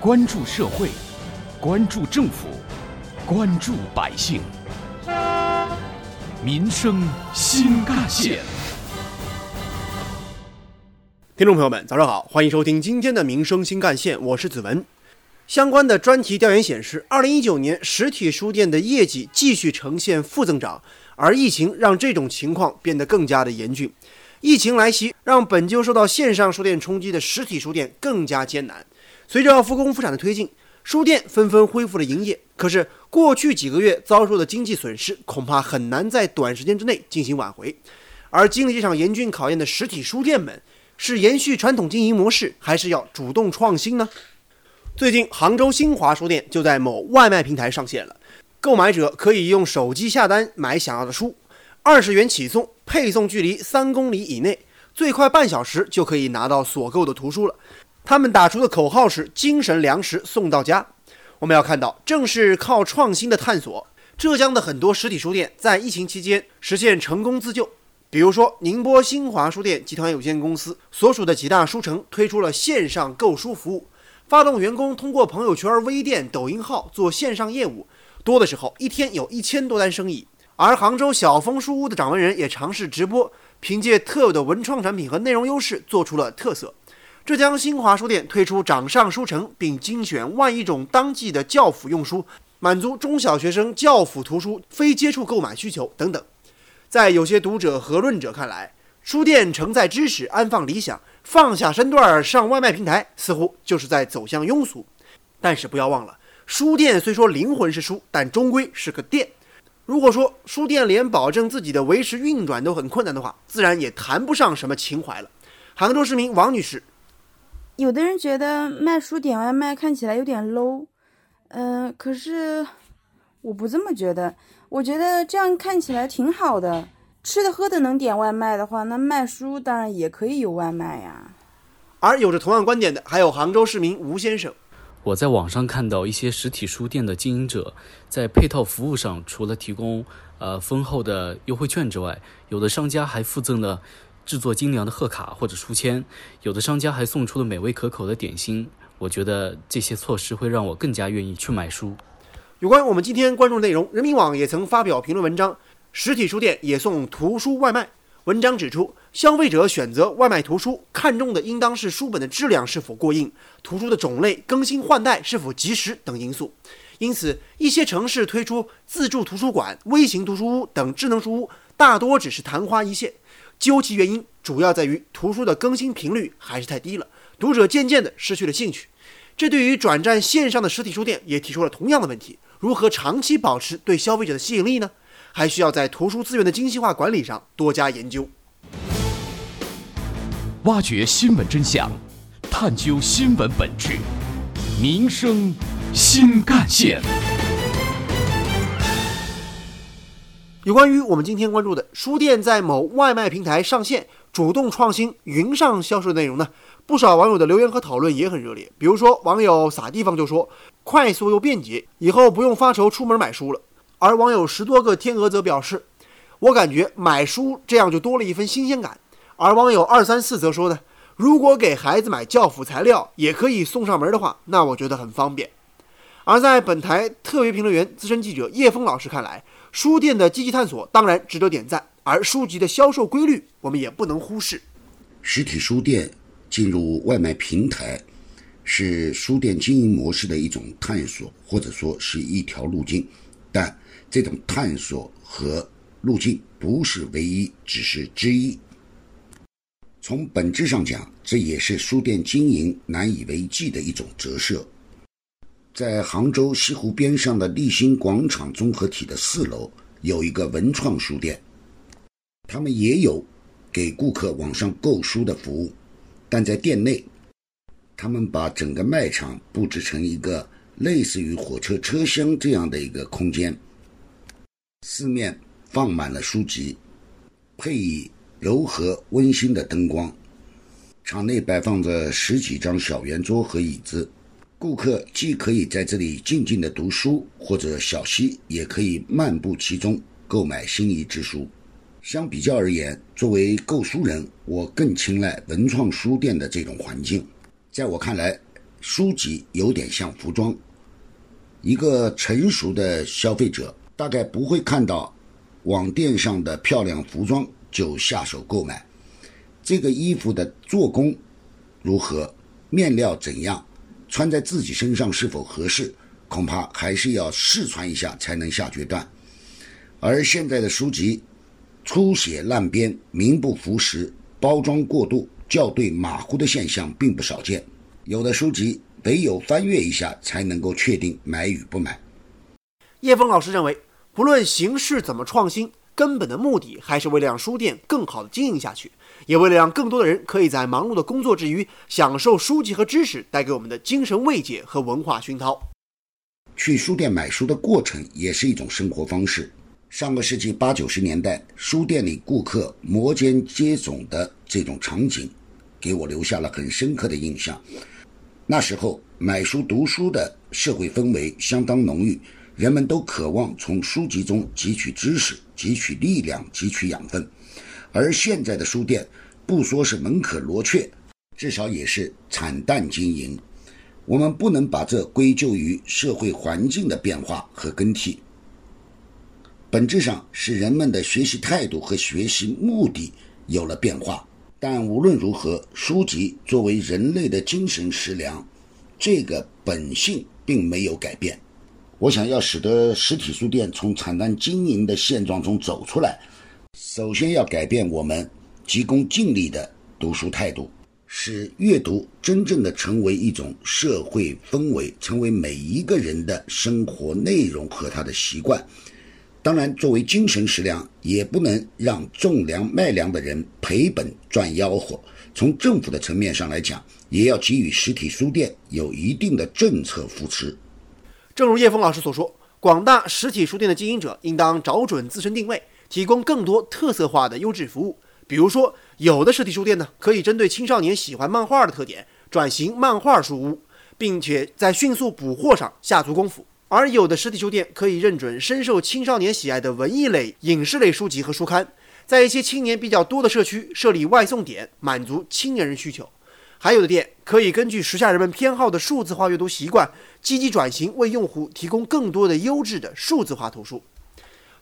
关注社会，关注政府，关注百姓，民生新干线。听众朋友们，早上好，欢迎收听今天的《民生新干线》，我是子文。相关的专题调研显示，二零一九年实体书店的业绩继续呈现负增长，而疫情让这种情况变得更加的严峻。疫情来袭，让本就受到线上书店冲击的实体书店更加艰难。随着复工复产的推进，书店纷纷恢复了营业。可是，过去几个月遭受的经济损失，恐怕很难在短时间之内进行挽回。而经历这场严峻考验的实体书店们，是延续传统经营模式，还是要主动创新呢？最近，杭州新华书店就在某外卖平台上线了，购买者可以用手机下单买想要的书，二十元起送。配送距离三公里以内，最快半小时就可以拿到所购的图书了。他们打出的口号是“精神粮食送到家”。我们要看到，正是靠创新的探索，浙江的很多实体书店在疫情期间实现成功自救。比如说，宁波新华书店集团有限公司所属的几大书城推出了线上购书服务，发动员工通过朋友圈、微店、抖音号做线上业务，多的时候一天有一千多单生意。而杭州小枫书屋的掌门人也尝试直播，凭借特有的文创产品和内容优势做出了特色。浙江新华书店推出掌上书城，并精选万余种当季的教辅用书，满足中小学生教辅图书非接触购买需求等等。在有些读者和论者看来，书店承载知识、安放理想，放下身段上外卖平台，似乎就是在走向庸俗。但是不要忘了，书店虽说灵魂是书，但终归是个店。如果说书店连保证自己的维持运转都很困难的话，自然也谈不上什么情怀了。杭州市民王女士，有的人觉得卖书点外卖看起来有点 low，嗯，可是我不这么觉得。我觉得这样看起来挺好的，吃的喝的能点外卖的话，那卖书当然也可以有外卖呀。而有着同样观点的还有杭州市民吴先生。我在网上看到一些实体书店的经营者在配套服务上，除了提供呃丰厚的优惠券之外，有的商家还附赠了制作精良的贺卡或者书签，有的商家还送出了美味可口的点心。我觉得这些措施会让我更加愿意去买书。有关我们今天关注的内容，人民网也曾发表评论文章：实体书店也送图书外卖。文章指出，消费者选择外卖图书，看重的应当是书本的质量是否过硬、图书的种类、更新换代是否及时等因素。因此，一些城市推出自助图书馆、微型图书屋等智能书屋，大多只是昙花一现。究其原因，主要在于图书的更新频率还是太低了，读者渐渐地失去了兴趣。这对于转战线上的实体书店也提出了同样的问题：如何长期保持对消费者的吸引力呢？还需要在图书资源的精细化管理上多加研究，挖掘新闻真相，探究新闻本质，民生新干线。有关于我们今天关注的书店在某外卖平台上线，主动创新云上销售内容呢？不少网友的留言和讨论也很热烈。比如说，网友撒地方就说：“快速又便捷，以后不用发愁出门买书了。”而网友十多个天鹅则表示：“我感觉买书这样就多了一份新鲜感。”而网友二三四则说呢：“如果给孩子买教辅材料也可以送上门的话，那我觉得很方便。”而在本台特别评论员、资深记者叶峰老师看来，书店的积极探索当然值得点赞，而书籍的销售规律我们也不能忽视。实体书店进入外卖平台，是书店经营模式的一种探索，或者说是一条路径，但。这种探索和路径不是唯一，只是之一。从本质上讲，这也是书店经营难以为继的一种折射。在杭州西湖边上的立新广场综合体的四楼，有一个文创书店，他们也有给顾客网上购书的服务，但在店内，他们把整个卖场布置成一个类似于火车车厢这样的一个空间。四面放满了书籍，配以柔和温馨的灯光。场内摆放着十几张小圆桌和椅子，顾客既可以在这里静静的读书或者小息，也可以漫步其中购买心仪之书。相比较而言，作为购书人，我更青睐文创书店的这种环境。在我看来，书籍有点像服装。一个成熟的消费者大概不会看到网店上的漂亮服装就下手购买。这个衣服的做工如何，面料怎样，穿在自己身上是否合适，恐怕还是要试穿一下才能下决断。而现在的书籍粗写烂编、名不符实、包装过度、校对马虎的现象并不少见，有的书籍。唯有翻阅一下，才能够确定买与不买。叶峰老师认为，不论形式怎么创新，根本的目的还是为了让书店更好的经营下去，也为了让更多的人可以在忙碌的工作之余，享受书籍和知识带给我们的精神慰藉和文化熏陶。去书店买书的过程也是一种生活方式。上个世纪八九十年代，书店里顾客摩肩接踵的这种场景，给我留下了很深刻的印象。那时候买书读书的社会氛围相当浓郁，人们都渴望从书籍中汲取知识、汲取力量、汲取养分。而现在的书店，不说是门可罗雀，至少也是惨淡经营。我们不能把这归咎于社会环境的变化和更替，本质上是人们的学习态度和学习目的有了变化。但无论如何，书籍作为人类的精神食粮，这个本性并没有改变。我想要使得实体书店从惨淡经营的现状中走出来，首先要改变我们急功近利的读书态度，使阅读真正的成为一种社会氛围，成为每一个人的生活内容和他的习惯。当然，作为精神食粮，也不能让种粮卖粮的人赔本赚吆喝。从政府的层面上来讲，也要给予实体书店有一定的政策扶持。正如叶峰老师所说，广大实体书店的经营者应当找准自身定位，提供更多特色化的优质服务。比如说，有的实体书店呢，可以针对青少年喜欢漫画的特点，转型漫画书屋，并且在迅速补货上下足功夫。而有的实体书店可以认准深受青少年喜爱的文艺类、影视类书籍和书刊，在一些青年比较多的社区设立外送点，满足青年人需求。还有的店可以根据时下人们偏好的数字化阅读习惯，积极转型，为用户提供更多的优质的数字化图书。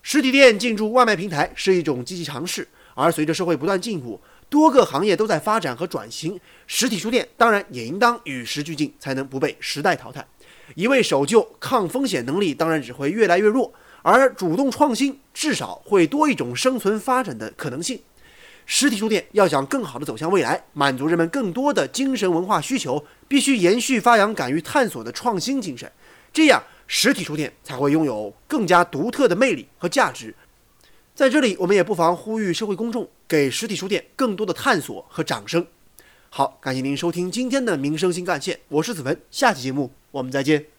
实体店进驻外卖平台是一种积极尝试，而随着社会不断进步，多个行业都在发展和转型，实体书店当然也应当与时俱进，才能不被时代淘汰。一味守旧，抗风险能力当然只会越来越弱，而主动创新至少会多一种生存发展的可能性。实体书店要想更好的走向未来，满足人们更多的精神文化需求，必须延续发扬敢于探索的创新精神，这样实体书店才会拥有更加独特的魅力和价值。在这里，我们也不妨呼吁社会公众，给实体书店更多的探索和掌声。好，感谢您收听今天的民生新干线，我是子文，下期节目我们再见。